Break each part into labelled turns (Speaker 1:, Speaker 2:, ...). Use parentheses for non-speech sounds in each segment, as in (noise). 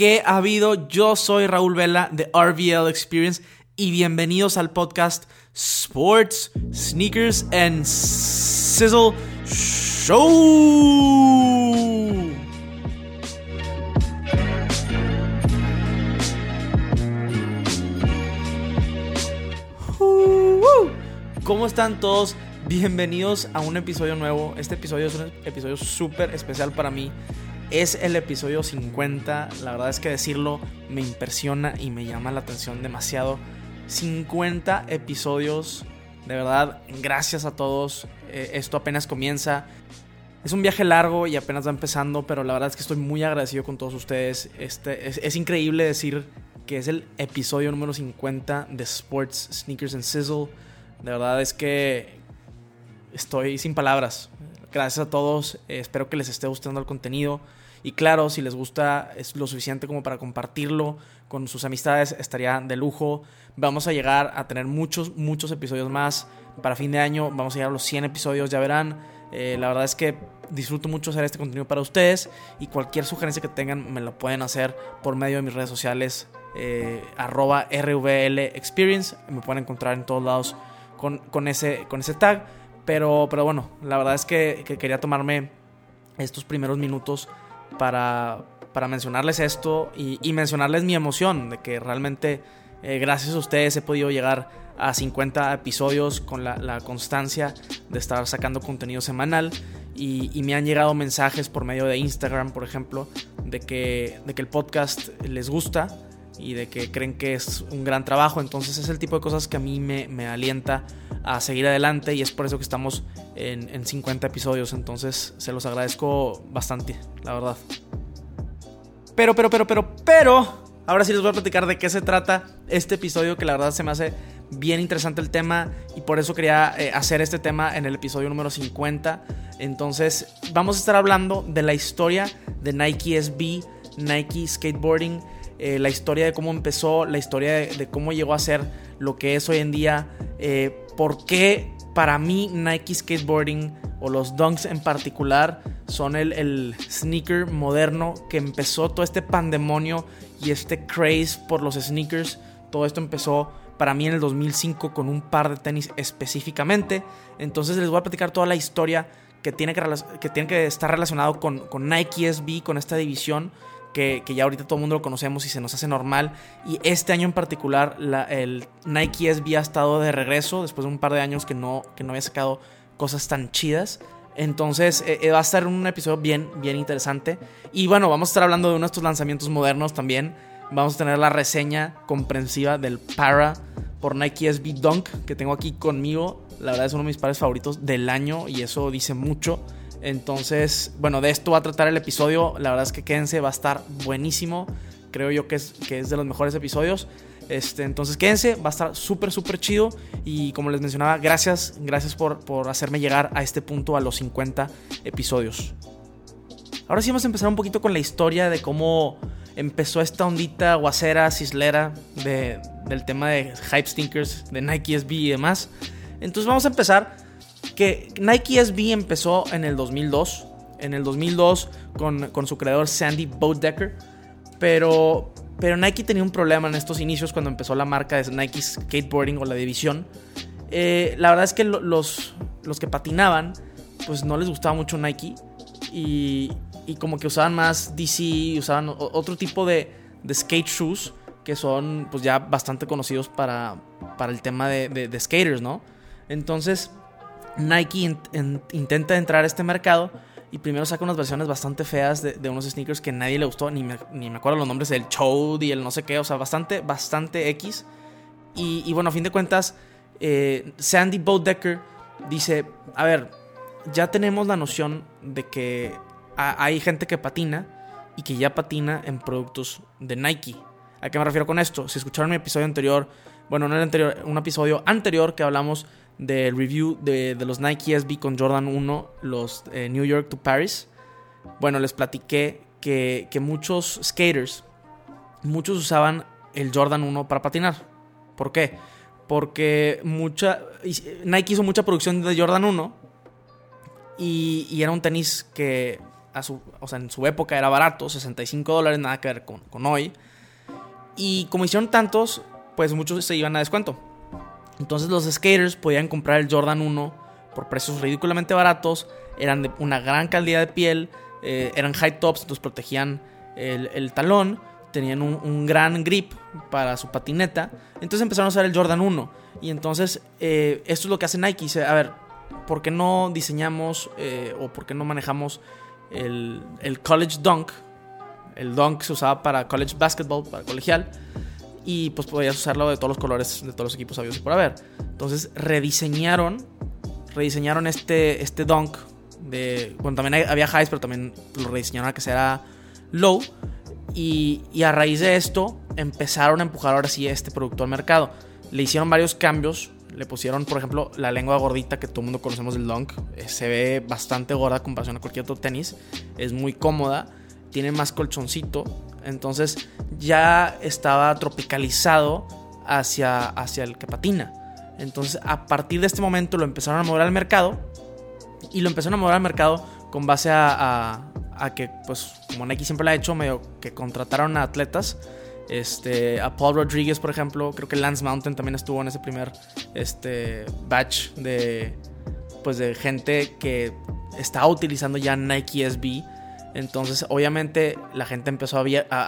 Speaker 1: ¿Qué ha habido? Yo soy Raúl Vela de RVL Experience y bienvenidos al podcast Sports, Sneakers and Sizzle Show. ¿Cómo están todos? Bienvenidos a un episodio nuevo. Este episodio es un episodio súper especial para mí. Es el episodio 50. La verdad es que decirlo me impresiona y me llama la atención demasiado. 50 episodios. De verdad, gracias a todos. Eh, esto apenas comienza. Es un viaje largo y apenas va empezando, pero la verdad es que estoy muy agradecido con todos ustedes. Este, es, increíble decir que es el episodio número 50 de Sports, Sneakers and Sizzle. De verdad es que estoy sin palabras. Gracias a todos. Eh, espero que les esté gustando el contenido. Y claro, si les gusta es lo suficiente como para compartirlo con sus amistades, estaría de lujo. Vamos a llegar a tener muchos, muchos episodios más. Para fin de año vamos a llegar a los 100 episodios, ya verán. Eh, la verdad es que disfruto mucho hacer este contenido para ustedes y cualquier sugerencia que tengan me lo pueden hacer por medio de mis redes sociales eh, arroba RVL Experience. Me pueden encontrar en todos lados con, con, ese, con ese tag. Pero, pero bueno, la verdad es que quería tomarme estos primeros minutos para, para mencionarles esto y, mencionarles mi emoción de que realmente eh, gracias a ustedes he podido llegar a 50 episodios con la, la constancia de estar sacando contenido semanal y, y, me han llegado mensajes por medio de Instagram, por ejemplo, de que, de que el podcast les gusta y de que creen que es un gran trabajo. Entonces es el tipo de cosas que a mí me, me alienta a seguir adelante y es por eso que estamos en, en, 50 episodios. Entonces se los agradezco bastante, la verdad. Pero, pero, pero, pero, pero, ahora sí les voy a platicar de qué se trata este episodio que la verdad se me hace bien interesante el tema y por eso quería eh, hacer este tema en el episodio número 50. Entonces vamos a estar hablando de la historia de Nike SB, Nike Skateboarding eh, la historia de cómo empezó, la historia de, cómo llegó a ser lo que es hoy en día, eh, por qué para mí Nike Skateboarding o los Dunks en particular son el, el, sneaker moderno que empezó todo este pandemonio y este craze por los sneakers. Todo esto empezó para mí en el 2005 con un par de tenis específicamente. Entonces les voy a platicar toda la historia que tiene que, que, tiene que estar relacionado con, con Nike SB, con esta división que, ya ahorita todo el mundo lo conocemos y se nos hace normal. Y este año en particular, la, el Nike SB ha estado de regreso después de un par de años que no, que no había sacado cosas tan chidas. Entonces eh, va a estar un episodio bien, bien interesante. Y bueno, vamos a estar hablando de uno de estos lanzamientos modernos también. Vamos a tener la reseña comprensiva del Para por Nike SB Dunk que tengo aquí conmigo. La verdad es uno de mis pares favoritos del año y eso dice mucho. Entonces, bueno, de esto va a tratar el episodio. La verdad es que quédense, va a estar buenísimo. Creo yo que es, que es de los mejores episodios. Este, entonces quédense, va a estar súper, súper chido. Y como les mencionaba, gracias, gracias por, por hacerme llegar a este punto, a los 50 episodios. Ahora sí vamos a empezar un poquito con la historia de cómo empezó esta ondita guacera, cislera de, del tema de Hype Stinkers, de Nike SB y demás. Entonces vamos a empezar que Nike SB empezó en el 2002. En el 2002 con, su creador Sandy Bodecker. Pero, pero Nike tenía un problema en estos inicios cuando empezó la marca de Nike Skateboarding o la división. Eh, la verdad es que los, los que patinaban, pues no les gustaba mucho Nike. Y, y como que usaban más DC, usaban otro tipo de, de, skate shoes que son pues ya bastante conocidos para, para el tema de, de, de skaters, ¿no? Entonces Nike in, in, intenta entrar a este mercado y primero saca unas versiones bastante feas de, unos sneakers que nadie le gustó, ni me, ni me, acuerdo los nombres del Chode y el no sé qué, o sea, bastante, bastante X. Y, bueno, a fin de cuentas, eh, Sandy Bodecker dice, a ver, ya tenemos la noción de que hay gente que patina y que ya patina en productos de Nike. ¿A qué me refiero con esto? Si escucharon mi episodio anterior, bueno, no el anterior, un episodio anterior que hablamos del review de, de, los Nike SB con Jordan 1, los eh, New York to Paris, bueno, les platiqué que, que, muchos skaters, muchos usaban el Jordan 1 para patinar. ¿Por qué? Porque mucha, Nike hizo mucha producción de Jordan 1 y, y era un tenis que a su, o sea, en su época era barato, 65 dólares, nada que ver con, con hoy. Y como hicieron tantos, pues muchos se iban a descuento. Entonces los skaters podían comprar el Jordan 1 por precios ridículamente baratos, eran de una gran calidad de piel, eh, eran high tops, entonces protegían el, talón, tenían un, gran grip para su patineta. Entonces empezaron a usar el Jordan 1. Y entonces eh, esto es lo que hace Nike. Dice, a ver, ¿por qué no diseñamos eh, o por qué no manejamos el, el college dunk? El dunk se usaba para college basketball, para colegial y pues podías usarlo de todos los colores de todos los equipos habidos por haber. Entonces rediseñaron, rediseñaron este, este dunk de, bueno, también había highs, pero también lo rediseñaron a que sea low. Y, y, a raíz de esto empezaron a empujar ahora sí este producto al mercado. Le hicieron varios cambios. Le pusieron, por ejemplo, la lengua gordita que todo el mundo conocemos del dunk. Eh, se ve bastante gorda en comparación a cualquier otro tenis. Es muy cómoda. Tiene más colchoncito. Entonces ya estaba tropicalizado hacia, hacia el que patina. Entonces a partir de este momento lo empezaron a mover al mercado. Y lo empezaron a mover al mercado con base a, que, pues como Nike siempre lo ha hecho, medio que contrataron a atletas. Este, a Paul Rodriguez, por ejemplo, creo que Lance Mountain también estuvo en ese primer este, batch de, pues, de gente que estaba utilizando ya Nike SB entonces, obviamente, la gente empezó a,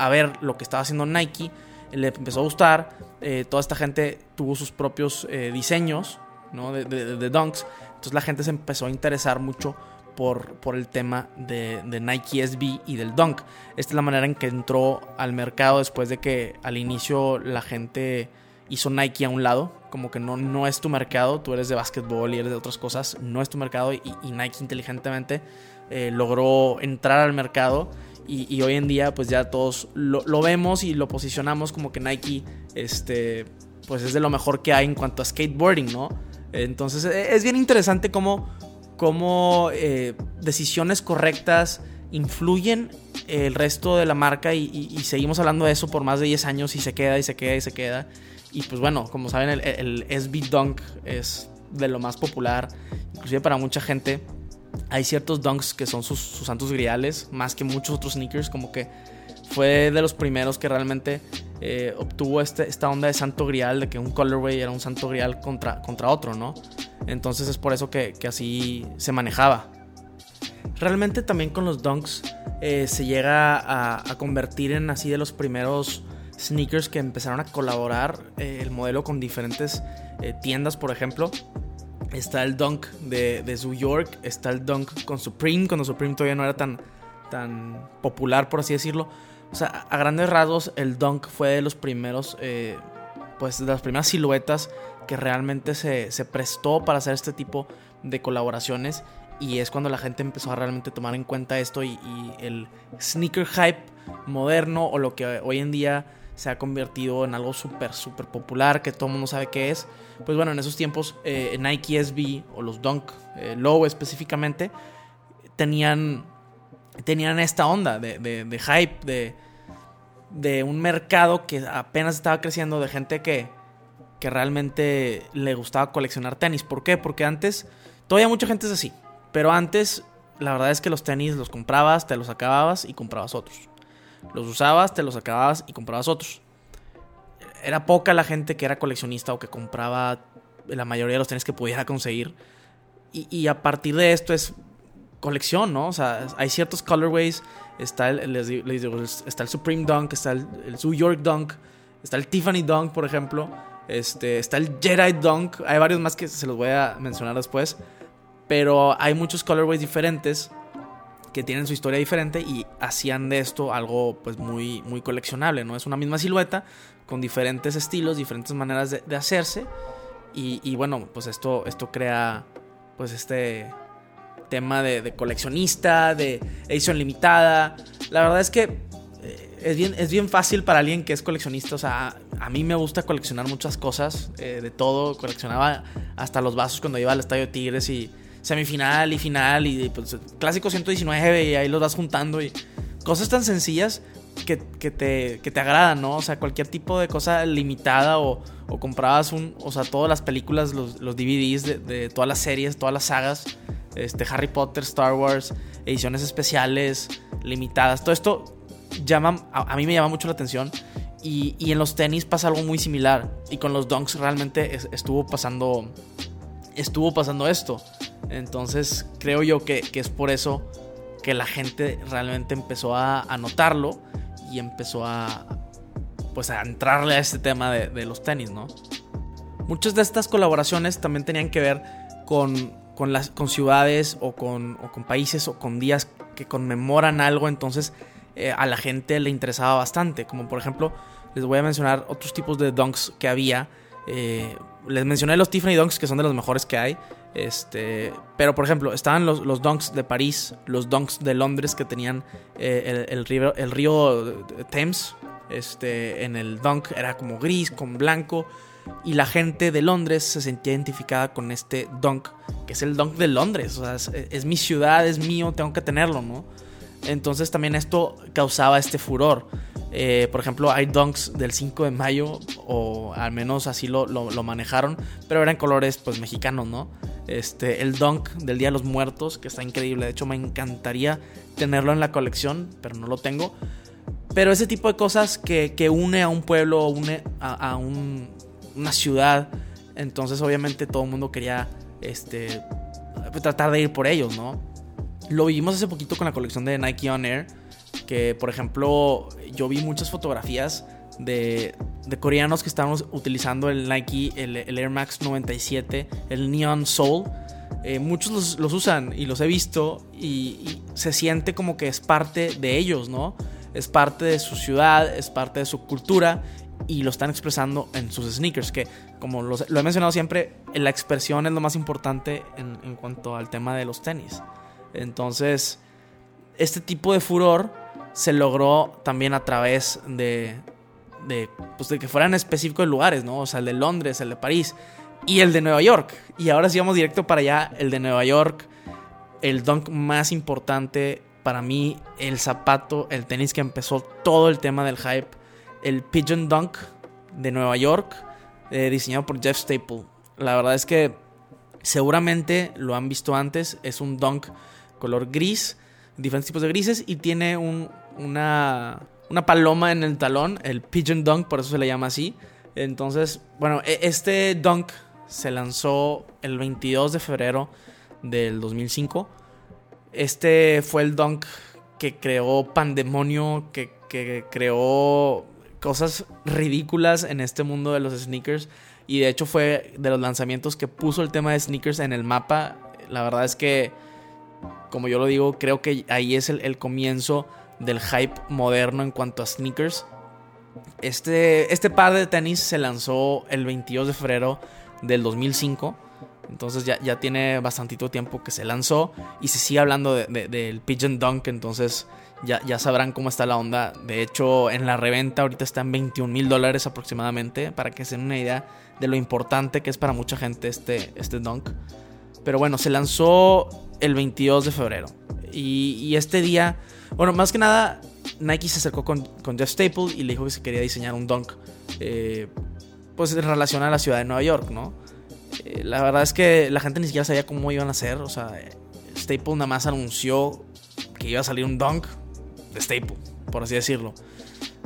Speaker 1: ver, lo que estaba haciendo Nike, le empezó a gustar. Eh, toda esta gente tuvo sus propios eh, diseños ¿no? de, de, dunks. Entonces, la gente se empezó a interesar mucho por, por el tema de, de, Nike SB y del dunk. Esta es la manera en que entró al mercado después de que al inicio la gente hizo Nike a un lado. Como que no, no es tu mercado, tú eres de básquetbol y eres de otras cosas, no es tu mercado y Nike inteligentemente eh, logró entrar al mercado. Y, hoy en día pues ya todos lo, vemos y lo posicionamos como que Nike este, pues es de lo mejor que hay en cuanto a skateboarding, ¿no? Entonces e, es bien interesante cómo, cómo eh, decisiones correctas influyen el resto de la marca y, seguimos hablando de eso por más de 10 años y se queda y se queda y se queda. Y pues bueno, como saben el, el SB Dunk es de lo más popular, inclusive para mucha gente hay ciertos dunks que son sus, santos griales, más que muchos otros sneakers, como que fue de los primeros que realmente eh, obtuvo este, esta onda de santo grial, de que un colorway era un santo grial contra, contra otro, ¿no? Entonces es por eso que, así se manejaba. Realmente también con los dunks eh, se llega a, convertir en así de los primeros sneakers que empezaron a colaborar eh, el modelo con diferentes tiendas, por ejemplo. Está el Dunk de, de New York. Está el Dunk con Supreme, cuando Supreme todavía no era tan, tan popular, por así decirlo. O sea, a grandes rasgos, el Dunk fue de los primeros, eh, pues de las primeras siluetas que realmente se, prestó para hacer este tipo de colaboraciones. Y es cuando la gente empezó a realmente tomar en cuenta esto y el sneaker hype moderno o lo que hoy en día se ha convertido en algo súper, súper popular que todo el mundo sabe qué es. Pues bueno, en esos tiempos eh, Nike SB o los Dunk eh, Low específicamente tenían, tenían esta onda de, de, hype, de, de un mercado que apenas estaba creciendo, de gente que, que realmente le gustaba coleccionar tenis. ¿Por qué? Porque antes, todavía mucha gente es así, pero antes la verdad es que los tenis los comprabas, te los acababas y comprabas otros. Los usabas, te los acababas y comprabas otros. Era poca la gente que era coleccionista o que compraba la mayoría de los tenis que pudiera conseguir. Y, a partir de esto es colección, ¿no? O sea, hay ciertos colorways. Está el, está el Supreme Dunk, está el, New York Dunk, está el Tiffany Dunk, por ejemplo. Este, está el Jedi Dunk. Hay varios más que se los voy a mencionar después. Pero hay muchos colorways diferentes que tienen su historia diferente y hacían de esto algo pues muy, muy coleccionable, ¿no? Es una misma silueta con diferentes estilos, diferentes maneras de, hacerse y, bueno, pues esto, esto crea pues este tema de, coleccionista, de edición limitada. La verdad es que eh, es bien, es bien fácil para alguien que es coleccionista. O sea, a mí me gusta coleccionar muchas cosas, eh, de todo. Coleccionaba hasta los vasos cuando iba al Estadio Tigres y semifinal y final y pues, clásico 119 y ahí los vas juntando y cosas tan sencillas que, te, que te agradan, ¿no? O sea, cualquier tipo de cosa limitada o, comprabas un, o sea, todas las películas, los, los DVDs de, todas las series, todas las sagas, este, Harry Potter, Star Wars, ediciones especiales, limitadas. Todo esto llama, a, mí me llama mucho la atención. Y, en los tenis pasa algo muy similar. Y con los dunks realmente estuvo pasando. Estuvo pasando esto. Entonces creo yo que, es por eso que la gente realmente empezó a, notarlo. Y empezó a. Pues a entrarle a este tema de, los tenis, ¿no? Muchas de estas colaboraciones también tenían que ver con, con, las, con ciudades o con, o con países o con días que conmemoran algo. Entonces eh, a la gente le interesaba bastante. Como por ejemplo, les voy a mencionar otros tipos de dunks que había. Eh, les mencioné los Tiffany Dunks, que son de los mejores que hay. Este, pero por ejemplo, estaban los, los dunks de París, los dunks de Londres que tenían eh, el, río, Thames. Este, en el dunk era como gris, con blanco. Y la gente de Londres se sentía identificada con este dunk, que es el dunk de Londres. O sea, es, es mi ciudad, es mío, tengo que tenerlo, ¿no? Entonces también esto causaba este furor. Eh, por ejemplo, hay dunks del 5 de mayo, o al menos así lo, manejaron, pero eran colores pues mexicanos, ¿no? Este, el dunk del Día de los Muertos, que está increíble, de hecho me encantaría tenerlo en la colección, pero no lo tengo. Pero ese tipo de cosas que, une a un pueblo, une a, una ciudad, entonces obviamente todo el mundo quería este, tratar de ir por ellos, ¿no? Lo vimos hace poquito con la colección de Nike On Air. Que, por ejemplo, yo vi muchas fotografías de, coreanos que estaban utilizando el Nike, el, Air Max 97, el Neon Soul. Eh, muchos los, usan y los he visto y, se siente como que es parte de ellos, ¿no? Es parte de su ciudad, es parte de su cultura y lo están expresando en sus sneakers, que como lo he mencionado siempre, la expresión es lo más importante en, en cuanto al tema de los tenis. Entonces, este tipo de furor se logró también a través de, de, pues de que fueran específicos lugares, ¿no? O sea, el de Londres, el de París y el de Nueva York. Y ahora sí vamos directo para allá, el de Nueva York, el dunk más importante para mí, el zapato, el tenis que empezó todo el tema del hype, el Pigeon Dunk de Nueva York, eh, diseñado por Jeff Staple. La verdad es que seguramente lo han visto antes, es un dunk color gris, diferentes tipos de grises y tiene una, una paloma en el talón, el Pigeon Dunk, por eso se le llama así. Entonces, bueno, e, este Dunk se lanzó el 22 de febrero del 2005. Este fue el Dunk que creó pandemonio, que, que creó cosas ridículas en este mundo de los sneakers. Y de hecho fue de los lanzamientos que puso el tema de sneakers en el mapa. La verdad es que como yo lo digo, creo que ahí es el, comienzo del hype moderno en cuanto a sneakers. Este, este par de tenis se lanzó el 22 de febrero del 2005. Entonces ya, ya tiene bastantito tiempo que se lanzó. Y se sigue hablando del Pigeon Dunk. Entonces ya, ya sabrán cómo está la onda. De hecho, en la reventa ahorita está en 21 mil dólares aproximadamente. Para que se den una idea de lo importante que es para mucha gente este, este Dunk. Pero bueno, se lanzó el 22 de febrero. Y, este día, bueno, más que nada, Nike se acercó con, Jeff Staple y le dijo que se quería diseñar un dunk, eh, pues en relación a la ciudad de Nueva York, ¿no? Eh, la verdad es que la gente ni siquiera sabía cómo iban a hacer, o sea, Staple nada más anunció que iba a salir un dunk de Staple, por así decirlo.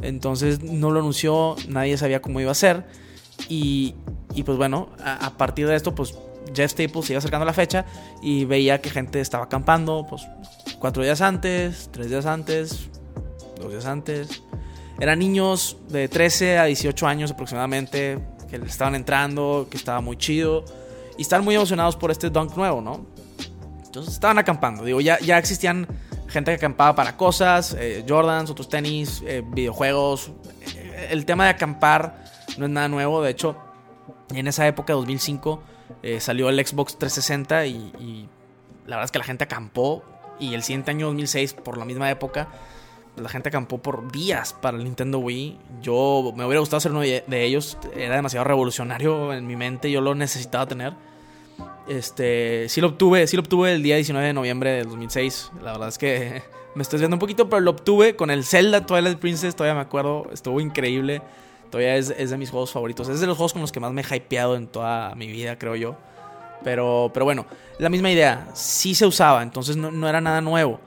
Speaker 1: Entonces no lo anunció, nadie sabía cómo iba a ser. Y, y pues bueno, a, partir de esto, pues Jeff Staples se iba acercando a la fecha y veía que gente estaba acampando, pues cuatro días antes, tres días antes, dos días antes. Eran niños de 13 a 18 años aproximadamente que le estaban entrando, que estaba muy chido y estaban muy emocionados por este dunk nuevo, ¿no? Entonces estaban acampando. Digo, ya, ya existían gente que acampaba para cosas, eh, Jordans, otros tenis, eh, videojuegos. El tema de acampar no es nada nuevo. De hecho, en esa época, 2005, eh, salió el Xbox 360 y, la verdad es que la gente acampó. Y el siguiente año 2006, por la misma época, la gente acampó por días para el Nintendo Wii. Yo me hubiera gustado ser uno de ellos. Era demasiado revolucionario en mi mente. Yo lo necesitaba tener. Este, sí lo obtuve, sí lo obtuve el día 19 de noviembre del 2006. La verdad es que (laughs) me estoy viendo un poquito, pero lo obtuve con el Zelda Twilight Princess. Todavía me acuerdo, estuvo increíble. Todavía es, de mis juegos favoritos. Es de los juegos con los que más me he hypeado en toda mi vida, creo yo. Pero, pero bueno, la misma idea. Sí se usaba, entonces no, era nada nuevo.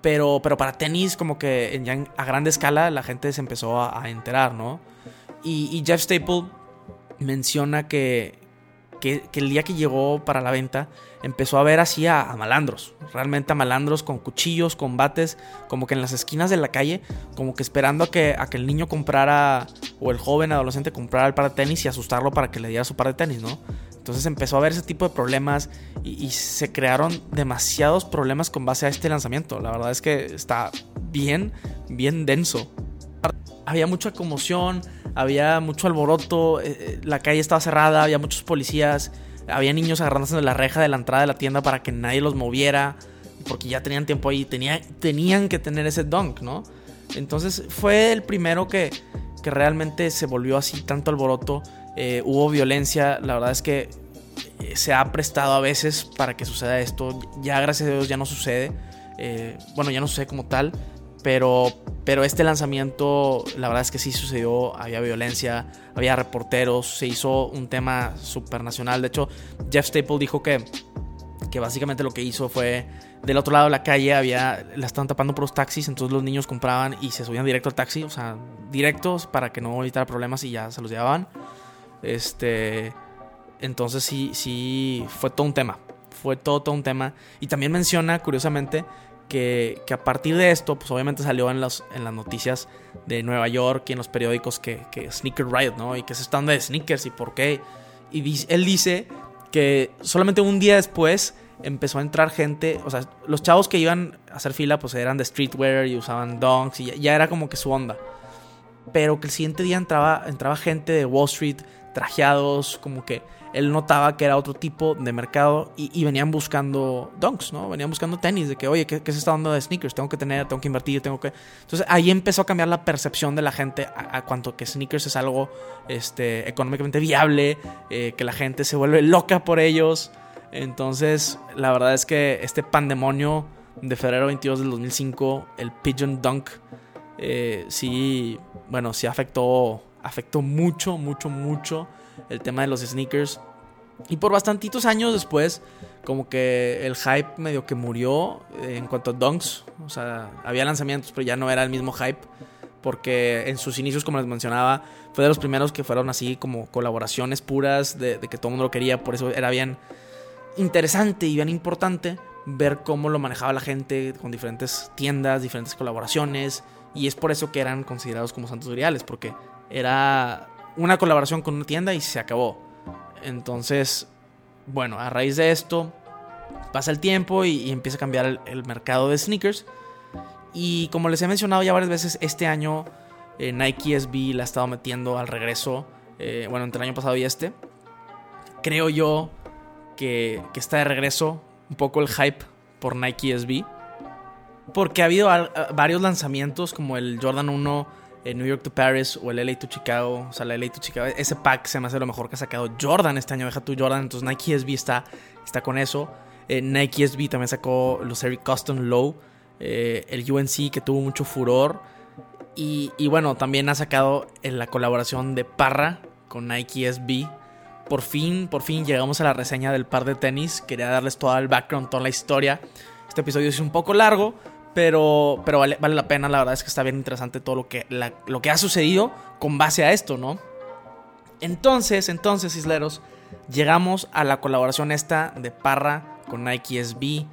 Speaker 1: Pero, pero para tenis, como que ya a grande escala, la gente se empezó a, enterar, ¿no? Y, Jeff Staple menciona que, que, el día que llegó para la venta, empezó a ver así a, malandros, realmente a malandros con cuchillos, combates, como que en las esquinas de la calle, como que esperando a que, a que el niño comprara, o el joven adolescente comprara el par de tenis y asustarlo para que le diera su par de tenis, ¿no? Entonces empezó a haber ese tipo de problemas y, se crearon demasiados problemas con base a este lanzamiento. La verdad es que está bien, bien denso. Había mucha conmoción, había mucho alboroto, eh, eh, la calle estaba cerrada, había muchos policías, había niños agarrándose de la reja de la entrada de la tienda para que nadie los moviera, porque ya tenían tiempo ahí, tenían que tener ese dunk, ¿no? Entonces fue el primero que, que realmente se volvió así tanto alboroto eh, hubo violencia, la verdad es que eh, se ha prestado a veces para que suceda esto, ya gracias a Dios ya no sucede, eh, bueno, ya no sucede como tal, pero, pero este lanzamiento, la verdad es que sí sucedió, había violencia, había reporteros, se hizo un tema nacional de hecho Jeff Staple dijo que, que básicamente lo que hizo fue del otro lado de la calle había la estaban tapando por los taxis, entonces los niños compraban y se subían directo al taxi, o sea, directos para que no evitara problemas y ya se los llevaban. Este. Entonces sí, sí, fue todo un tema. Fue todo, todo un tema. Y también menciona, curiosamente, que, que, a partir de esto, pues obviamente salió en, los, en las noticias de Nueva York y en los periódicos que, que Sneaker Riot, ¿no? Y que se están de sneakers y por qué. Y él dice que solamente un día después empezó a entrar gente, o sea, los chavos que iban a hacer fila, pues eran de streetwear y usaban donks y ya, era como que su onda. Pero que el siguiente día entraba, entraba gente de Wall Street, trajeados, como que él notaba que era otro tipo de mercado y, venían buscando donks, ¿no? Venían buscando tenis, de que, oye, ¿qué, se está dando de sneakers? Tengo que tener, tengo que invertir, tengo que... Entonces ahí empezó a cambiar la percepción de la gente a, cuanto que sneakers es algo este, económicamente viable, eh, que la gente se vuelve loca por ellos. Entonces, la verdad es que este pandemonio de febrero 22 del 2005, el Pigeon Dunk, eh, sí, bueno, sí afectó afectó mucho, mucho, mucho el tema de los sneakers. Y por bastantitos años después, como que el hype medio que murió eh, en cuanto a dunks. O sea, había lanzamientos, pero ya no era el mismo hype. Porque en sus inicios, como les mencionaba, fue de los primeros que fueron así como colaboraciones puras de, que todo el mundo lo quería. Por eso era bien interesante y bien importante ver cómo lo manejaba la gente con diferentes tiendas, diferentes colaboraciones. Y es por eso que eran considerados como santos griales, porque era una colaboración con una tienda y se acabó. Entonces, bueno, a raíz de esto pasa el tiempo y, empieza a cambiar el, mercado de sneakers. Y como les he mencionado ya varias veces, este año eh, Nike SB la ha estado metiendo al regreso. Eh, bueno, entre el año pasado y este. Creo yo que, que, está de regreso un poco el hype por Nike SB. Porque ha habido varios lanzamientos como el Jordan 1 New York to Paris o el LA to Chicago, o sea, el LA to Chicago, ese pack se me hace lo mejor que ha sacado Jordan este año, deja tu Jordan, entonces Nike SB está, está con eso. Eh, Nike SB también sacó los Eric Custom Low, eh, el UNC que tuvo mucho furor. Y, y bueno, también ha sacado en la colaboración de Parra con Nike SB. Por fin, por fin llegamos a la reseña del par de tenis. Quería darles todo el background, toda la historia. Este episodio es un poco largo, pero, pero vale, vale, la pena, la verdad es que está bien interesante todo lo que, lo que ha sucedido con base a esto, ¿no? Entonces, entonces, Isleros, llegamos a la colaboración esta de Parra con Nike SB.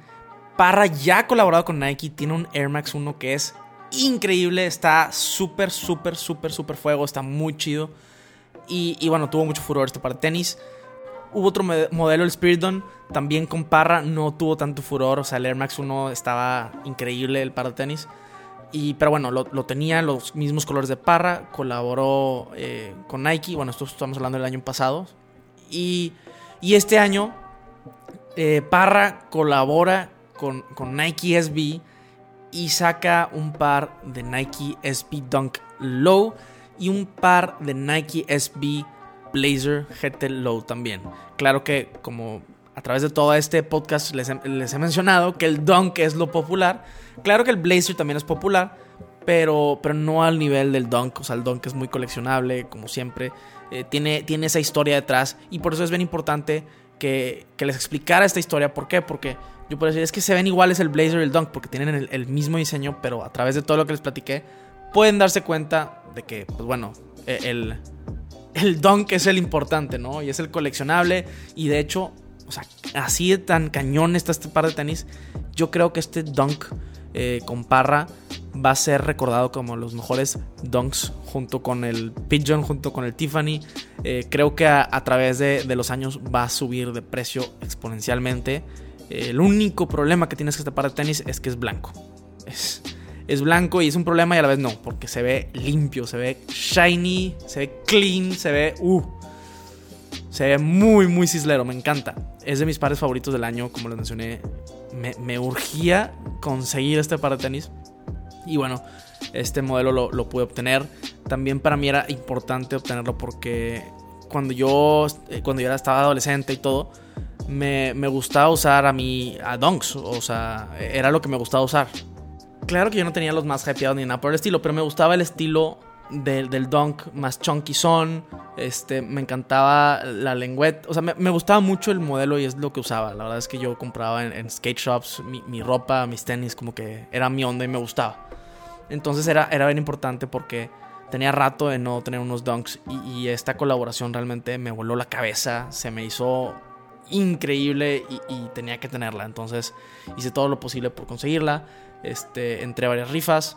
Speaker 1: Parra ya ha colaborado con Nike, tiene un Air Max 1 que es increíble, está súper, súper, súper, súper fuego, está muy chido. Y, y bueno, tuvo mucho furor este par de tenis. Hubo otro modelo, el Spiridon, también con Parra, no tuvo tanto furor. O sea, el Air Max 1 estaba increíble, el par de tenis. Y, pero bueno, lo, tenía los mismos colores de Parra, colaboró eh, con Nike. Bueno, esto estamos hablando del año pasado. Y, y este año, eh, Parra colabora con, con Nike SB y saca un par de Nike SB Dunk Low y un par de Nike SB Blazer GT Low también. Claro que como a través de todo este podcast les he, mencionado que el Dunk es lo popular. Claro que el Blazer también es popular, pero, pero no al nivel del Dunk. O sea, el Dunk es muy coleccionable, como siempre. Eh, tiene, tiene esa historia detrás y por eso es bien importante que, les explicara esta historia. ¿Por qué? Porque yo puedo decir, es que se ven iguales el blazer y el dunk, porque tienen el, mismo diseño, pero a través de todo lo que les platiqué, pueden darse cuenta de que, pues bueno, e, el, el dunk es el importante, ¿no? Y es el coleccionable. Y de hecho, o sea, así de tan cañón está este par de tenis. Yo creo que este dunk eh, con Parra va a ser recordado como los mejores dunks junto con el Pigeon, junto con el Tiffany. Eh, creo que a, través de, los años va a subir de precio exponencialmente. Eh, el único problema que tienes este par de tenis es que es blanco. Es, es blanco y es un problema y a la vez no, porque se ve limpio, se ve shiny, se ve clean, se ve... Uh, se ve muy, muy cislero, me encanta. Es de mis pares favoritos del año, como les mencioné. Me, urgía conseguir este par de tenis. Y bueno, este modelo lo, pude obtener. También para mí era importante obtenerlo porque cuando yo, eh, cuando yo estaba adolescente y todo, me, gustaba usar a mí a Dunks. O sea, era lo que me gustaba usar. Claro que yo no tenía los más hypeados ni nada por el estilo, pero me gustaba el estilo del, del dunk más chunky son. Este, me encantaba la lengüeta. O sea, me, gustaba mucho el modelo y es lo que usaba. La verdad es que yo compraba en, skate shops mi, ropa, mis tenis, como que era mi onda y me gustaba. Entonces era, era bien importante porque tenía rato de no tener unos dunks y, esta colaboración realmente me voló la cabeza, se me hizo increíble y, tenía que tenerla. Entonces hice todo lo posible por conseguirla. Este, entré a varias rifas.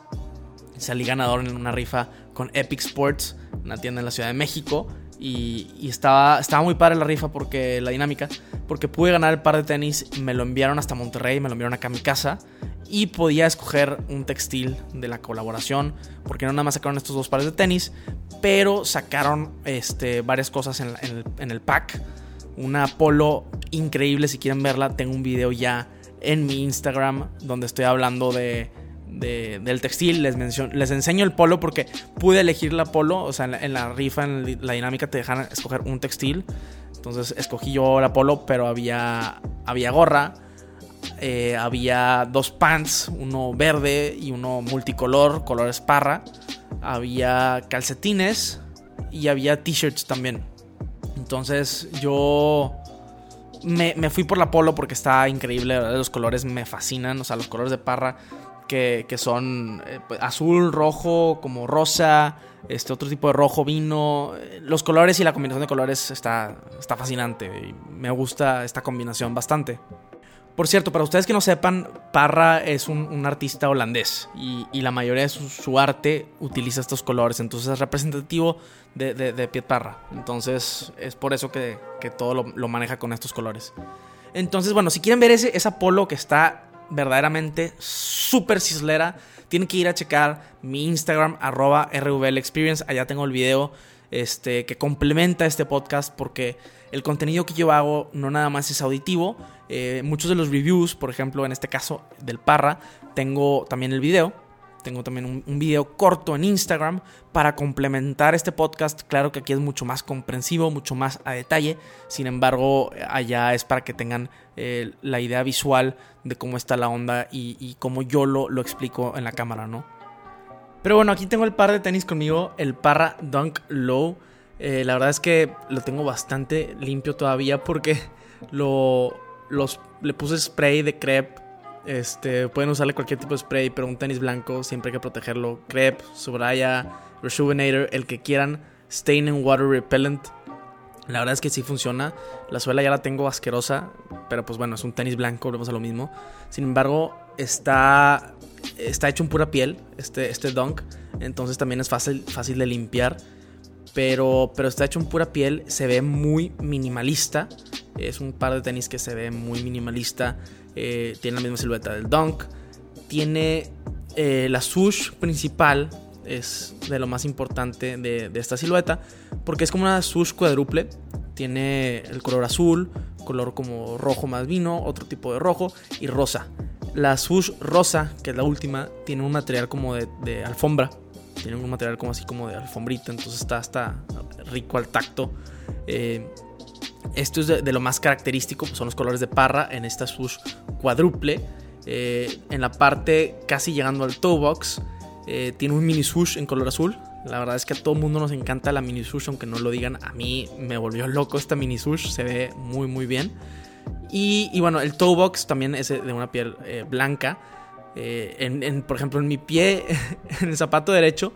Speaker 1: Salí ganador en una rifa con Epic Sports, una tienda en la Ciudad de México. Y, estaba, estaba muy padre la rifa porque la dinámica, porque pude ganar el par de tenis, me lo enviaron hasta Monterrey, me lo enviaron acá a mi casa y podía escoger un textil de la colaboración, porque no nada más sacaron estos dos pares de tenis, pero sacaron este, varias cosas en, el, pack. Una polo increíble, si quieren verla, tengo un video ya en mi Instagram donde estoy hablando de, del textil. Les, les enseño el polo porque pude elegir la polo, o sea, en la, rifa, en la dinámica te dejan escoger un textil. Entonces escogí yo la polo, pero había, había gorra eh, había dos pants, uno verde y uno multicolor, color esparra. Había calcetines y había t-shirts también. Entonces yo me, fui por la polo porque está increíble, los colores me fascinan, o sea, los colores de parra que, son eh, azul, rojo, como rosa, este otro tipo de rojo, vino. Los colores y la combinación de colores está, está fascinante y me gusta esta combinación bastante. Por cierto, para ustedes que no sepan, Parra es un, artista holandés y, la mayoría de su, arte utiliza estos colores, entonces es representativo de, Piet Parra. Entonces es por eso que, todo lo, maneja con estos colores. Entonces, bueno, si quieren ver ese, esa polo que está verdaderamente súper cislera, tienen que ir a checar mi Instagram, arroba Experience. Allá tengo el video este, que complementa este podcast porque el contenido que yo hago no nada más es auditivo. Eh, muchos de los reviews, por ejemplo, en este caso del Parra, tengo también el video. Tengo también un, video corto en Instagram para complementar este podcast. Claro que aquí es mucho más comprensivo, mucho más a detalle. Sin embargo, allá es para que tengan eh, la idea visual de cómo está la onda y, cómo yo lo, lo explico en la cámara, ¿no? Pero bueno, aquí tengo el par de tenis conmigo, el Parra Dunk Low. Eh, la verdad es que lo tengo bastante limpio todavía porque (laughs) lo, los, le puse spray de crepe. Este, pueden usarle cualquier tipo de spray, pero un tenis blanco siempre hay que protegerlo. Crepe, Subraya, Rejuvenator, el que quieran. Stain and Water Repellent. La verdad es que sí funciona. La suela ya la tengo asquerosa, pero pues bueno, es un tenis blanco, volvemos a lo mismo. Sin embargo, está, está hecho en pura piel, este, este dunk. Entonces también es fácil, fácil de limpiar. Pero, pero está hecho en pura piel, se ve muy minimalista. Es un par de tenis que se ve muy minimalista. Eh, tiene la misma silueta del Dunk. Tiene eh, la swoosh principal. Es de lo más importante de, esta silueta. Porque es como una swoosh cuádruple. Tiene el color azul, color como rojo más vino, otro tipo de rojo y rosa. La swoosh rosa, que es la última, tiene un material como de alfombra tiene un material como así como de alfombrita, entonces está, está rico al tacto. Eh, esto es de, lo más característico, pues son los colores de parra en esta swoosh cuádruple. Eh, en la parte casi llegando al toe box, eh, tiene un mini swoosh en color azul. La verdad es que a todo mundo nos encanta la mini sush, aunque no lo digan. A mí me volvió loco esta mini sush, se ve muy muy bien. Y, bueno, el toe box también es de una piel eh, blanca. Eh, en, por ejemplo, en mi pie, (laughs) en el zapato derecho,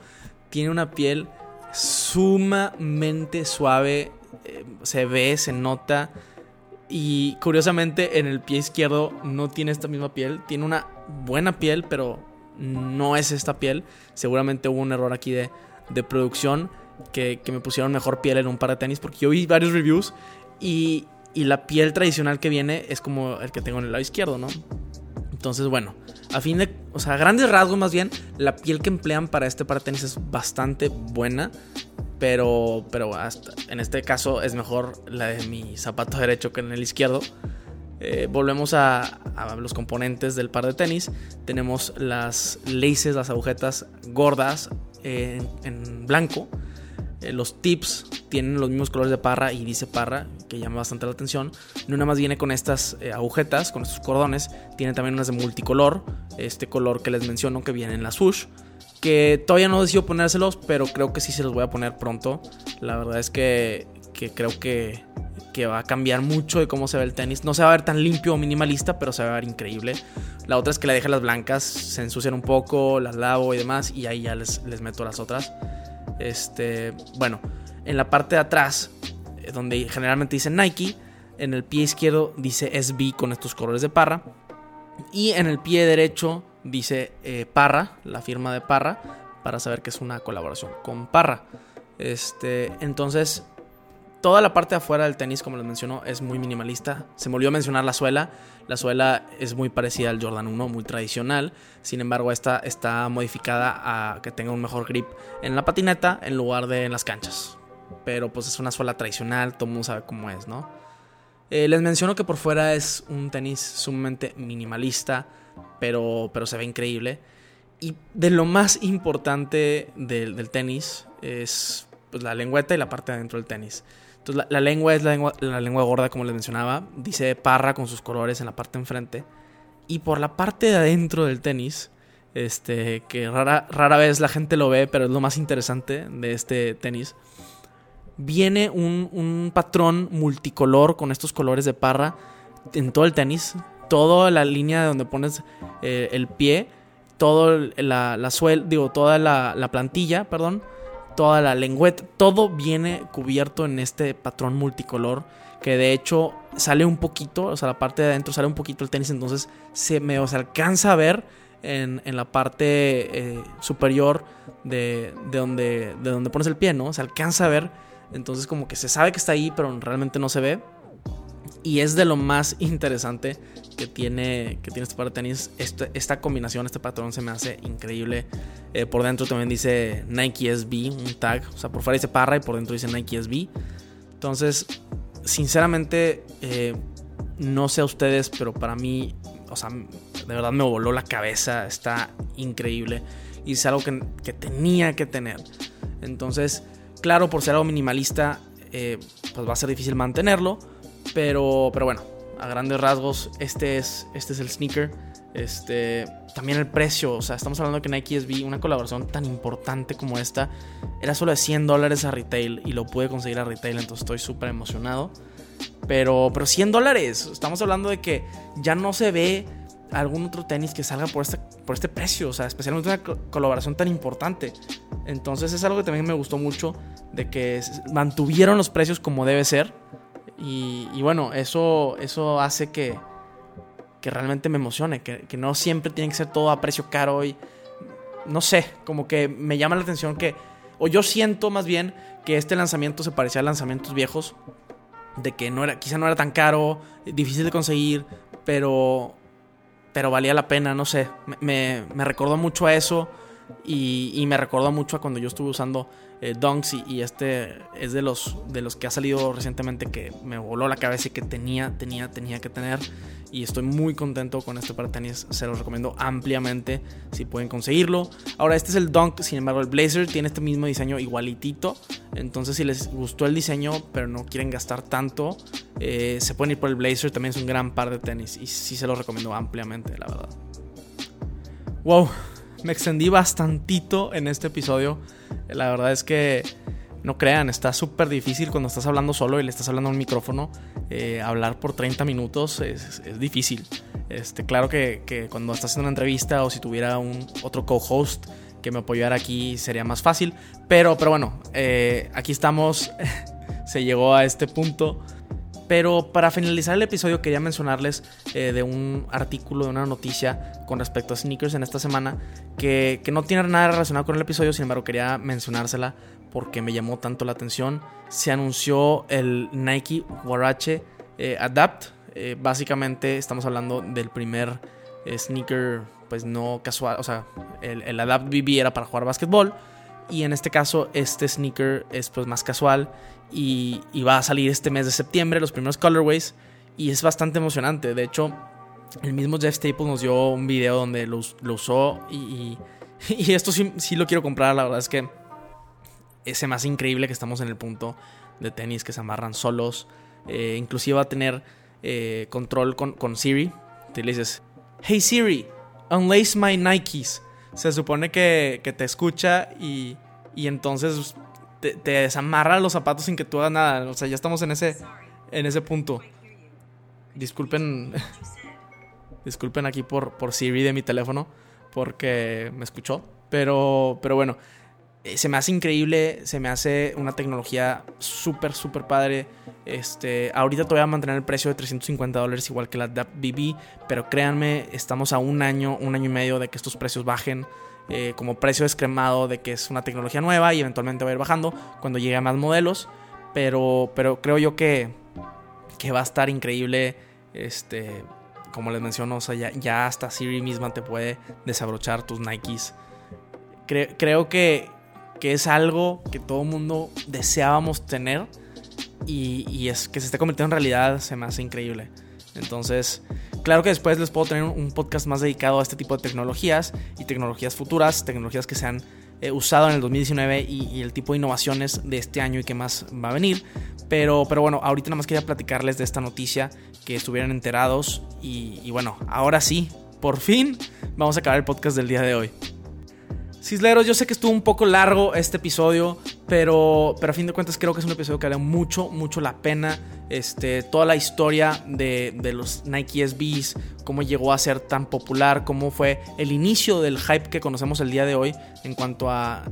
Speaker 1: tiene una piel sumamente suave. Eh, se ve, se nota. Y curiosamente, en el pie izquierdo no tiene esta misma piel. Tiene una buena piel, pero no es esta piel. Seguramente hubo un error aquí de, producción. Que, que, me pusieron mejor piel en un par de tenis. Porque yo vi varios reviews. Y, y la piel tradicional que viene es como el que tengo en el lado izquierdo, ¿no? Entonces, bueno, a fin de, o sea, grandes rasgos más bien, la piel que emplean para este par de tenis es bastante buena, pero, pero hasta, en este caso es mejor la de mi zapato derecho que en el izquierdo. Eh, volvemos a, los componentes del par de tenis. Tenemos las laces, las agujetas gordas en, en blanco eh, los tips tienen los mismos colores de parra y dice parra, que llama bastante la atención. No nada más viene con estas eh, agujetas, con estos cordones, tiene también unas de multicolor, este color que les menciono que viene en la sush. Que todavía no decido ponérselos, pero creo que sí se los voy a poner pronto. La verdad es que, creo que, que va a cambiar mucho de cómo se ve el tenis. No se va a ver tan limpio o minimalista, pero se va a ver increíble. La otra es que le deje las blancas, se ensucian un poco, las lavo y demás, y ahí ya les, les meto las otras. Este, bueno, en la parte de atrás, eh, donde generalmente dice Nike, en el pie izquierdo dice SB con estos colores de Parra. Y en el pie derecho dice eh, Parra, la firma de Parra, para saber que es una colaboración con Parra. Este, entonces, toda la parte de afuera del tenis, como les mencionó, es muy minimalista. Se me olvidó mencionar la suela. La suela es muy parecida al Jordan 1, muy tradicional. Sin embargo, esta está modificada a que tenga un mejor grip en la patineta en lugar de en las canchas. Pero pues es una suela tradicional, todo el mundo sabe cómo es, ¿no? Eh, les menciono que por fuera es un tenis sumamente minimalista, pero, pero se ve increíble. Y de lo más importante del, del tenis es pues, la lengüeta y la parte de adentro del tenis. Entonces la, lengua es la lengua, gorda, como les mencionaba. Dice parra con sus colores en la parte enfrente. Y por la parte de adentro del tenis, este, que rara, rara vez la gente lo ve, pero es lo más interesante de este tenis. Viene un, patrón multicolor con estos colores de parra en todo el tenis. Toda la línea de donde pones eh, el pie, todo la, la digo, toda la, la plantilla, perdón toda la lengüeta, todo viene cubierto en este patrón multicolor que de hecho sale un poquito, o sea, la parte de adentro sale un poquito el tenis, entonces se me alcanza a ver en, la parte eh, superior de, donde, de donde pones el pie, ¿no? Se alcanza a ver, entonces como que se sabe que está ahí, pero realmente no se ve. Y es de lo más interesante que tiene, que tiene este par de tenis. Este, esta combinación, este patrón se me hace increíble. Eh, por dentro también dice Nike SB, un tag. O sea, por fuera dice Parra y por dentro dice Nike SB. Entonces, sinceramente, eh, no sé a ustedes, pero para mí, o sea, de verdad me voló la cabeza. Está increíble. Y es algo que, que tenía que tener. Entonces, claro, por ser algo minimalista, eh, pues va a ser difícil mantenerlo. Pero, pero bueno, a grandes rasgos, este es, este es el sneaker. Este, también el precio, o sea, estamos hablando que Nike SB, una colaboración tan importante como esta, era solo de 100 dólares a retail y lo pude conseguir a retail, entonces estoy súper emocionado. Pero, pero 100 dólares, estamos hablando de que ya no se ve algún otro tenis que salga por este, por este precio, o sea, especialmente una colaboración tan importante. Entonces es algo que también me gustó mucho, de que mantuvieron los precios como debe ser y, bueno, eso, eso hace que, que realmente me emocione, que, no siempre tiene que ser todo a precio caro y no sé, como que me llama la atención que, o yo siento más bien que este lanzamiento se parecía a lanzamientos viejos, de que no era, quizá no era tan caro, difícil de conseguir, pero, pero valía la pena, no sé, me, me recordó mucho a eso y, y me recordó mucho a cuando yo estuve usando eh, Dunks y, este es de los, de los que ha salido recientemente que me voló la cabeza y que tenía, tenía, tenía que tener. Y estoy muy contento con este par de tenis, se los recomiendo ampliamente si pueden conseguirlo. Ahora, este es el Dunk, sin embargo, el Blazer tiene este mismo diseño igualitito. Entonces, si les gustó el diseño, pero no quieren gastar tanto, eh, se pueden ir por el Blazer, también es un gran par de tenis y sí se los recomiendo ampliamente, la verdad. Wow, me extendí bastantito en este episodio. La verdad es que no crean, está súper difícil cuando estás hablando solo y le estás hablando a un micrófono. Eh, hablar por 30 minutos es, difícil. Este, claro que, cuando estás haciendo una entrevista o si tuviera un otro co-host que me apoyara aquí sería más fácil. Pero, pero bueno, eh, aquí estamos. (laughs) Se llegó a este punto. Pero para finalizar el episodio quería mencionarles eh, de un artículo, de una noticia con respecto a sneakers en esta semana que, que, no tiene nada relacionado con el episodio, sin embargo quería mencionársela porque me llamó tanto la atención. Se anunció el Nike Huarache eh, Adapt. Eh, básicamente estamos hablando del primer eh, sneaker, pues no casual, o sea, el, Adapt BB era para jugar básquetbol. Y en este caso, este sneaker es pues más casual y, va a salir este mes de septiembre, los primeros colorways. Y es bastante emocionante. De hecho, el mismo Jeff Staples nos dio un video donde lo, usó y, (laughs) y, esto sí, sí, lo quiero comprar. La verdad es que ese más increíble que estamos en el punto de tenis que se amarran solos. Eh, inclusive va a tener eh, control con, Siri. Te le dices, hey Siri, unlace my Nikes. Se supone que, te escucha y, y entonces te, desamarra los zapatos sin que tú hagas nada. O sea, ya estamos en ese, en ese punto. Disculpen. (laughs) disculpen aquí por, por Siri de mi teléfono. Porque me escuchó. Pero, pero bueno. Eh, se me hace increíble, se me hace una tecnología súper, súper padre. Este, ahorita todavía voy a mantener el precio de 350 dólares igual que la BB, pero créanme, estamos a un año, un año y medio de que estos precios bajen. Eh, como precio descremado de que es una tecnología nueva y eventualmente va a ir bajando cuando llegue a más modelos. Pero, pero creo yo que, que va a estar increíble. Este, como les menciono, o sea, ya, hasta Siri misma te puede desabrochar tus Nikes. creo que que es algo que todo mundo deseábamos tener y, es que se esté convirtiendo en realidad se me hace increíble. Entonces, claro que después les puedo tener un podcast más dedicado a este tipo de tecnologías y tecnologías futuras, tecnologías que se han eh, usado en el 2019 y, el tipo de innovaciones de este año y que más va a venir. Pero, pero bueno, ahorita nada más quería platicarles de esta noticia, que estuvieran enterados y, y bueno, ahora sí, por fin vamos a acabar el podcast del día de hoy. Cisleros, yo sé que estuvo un poco largo este episodio, pero, pero a fin de cuentas creo que es un episodio que vale mucho, mucho la pena. Este, toda la historia de, de, los Nike SBs, cómo llegó a ser tan popular, cómo fue el inicio del hype que conocemos el día de hoy en cuanto a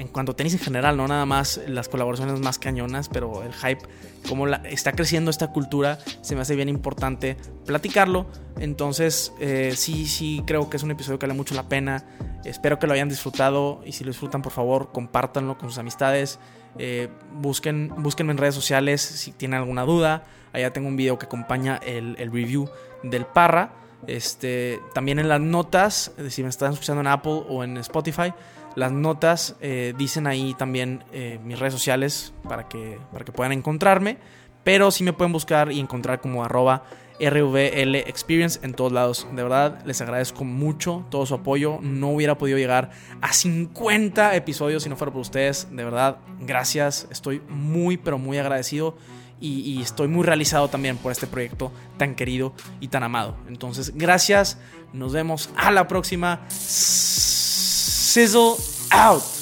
Speaker 1: en cuanto a tenis en general, no nada más las colaboraciones más cañonas, pero el hype, cómo está creciendo esta cultura, se me hace bien importante platicarlo. Entonces, eh, sí, sí, creo que es un episodio que vale mucho la pena. Espero que lo hayan disfrutado y si lo disfrutan, por favor, compártanlo con sus amistades. Eh, busquen, búsquenme en redes sociales si tienen alguna duda. Allá tengo un video que acompaña el, review del Parra. Este, también en las notas, si me están escuchando en Apple o en Spotify, las notas eh, dicen ahí también eh, mis redes sociales para que, para que puedan encontrarme. Pero sí me pueden buscar y encontrar como arroba RVL Experience en todos lados. De verdad, les agradezco mucho todo su apoyo. No hubiera podido llegar a 50 episodios si no fuera por ustedes. De verdad, gracias. Estoy muy, pero muy agradecido. Y, y, estoy muy realizado también por este proyecto tan querido y tan amado. Entonces, gracias. Nos vemos a la próxima. Sizzle out.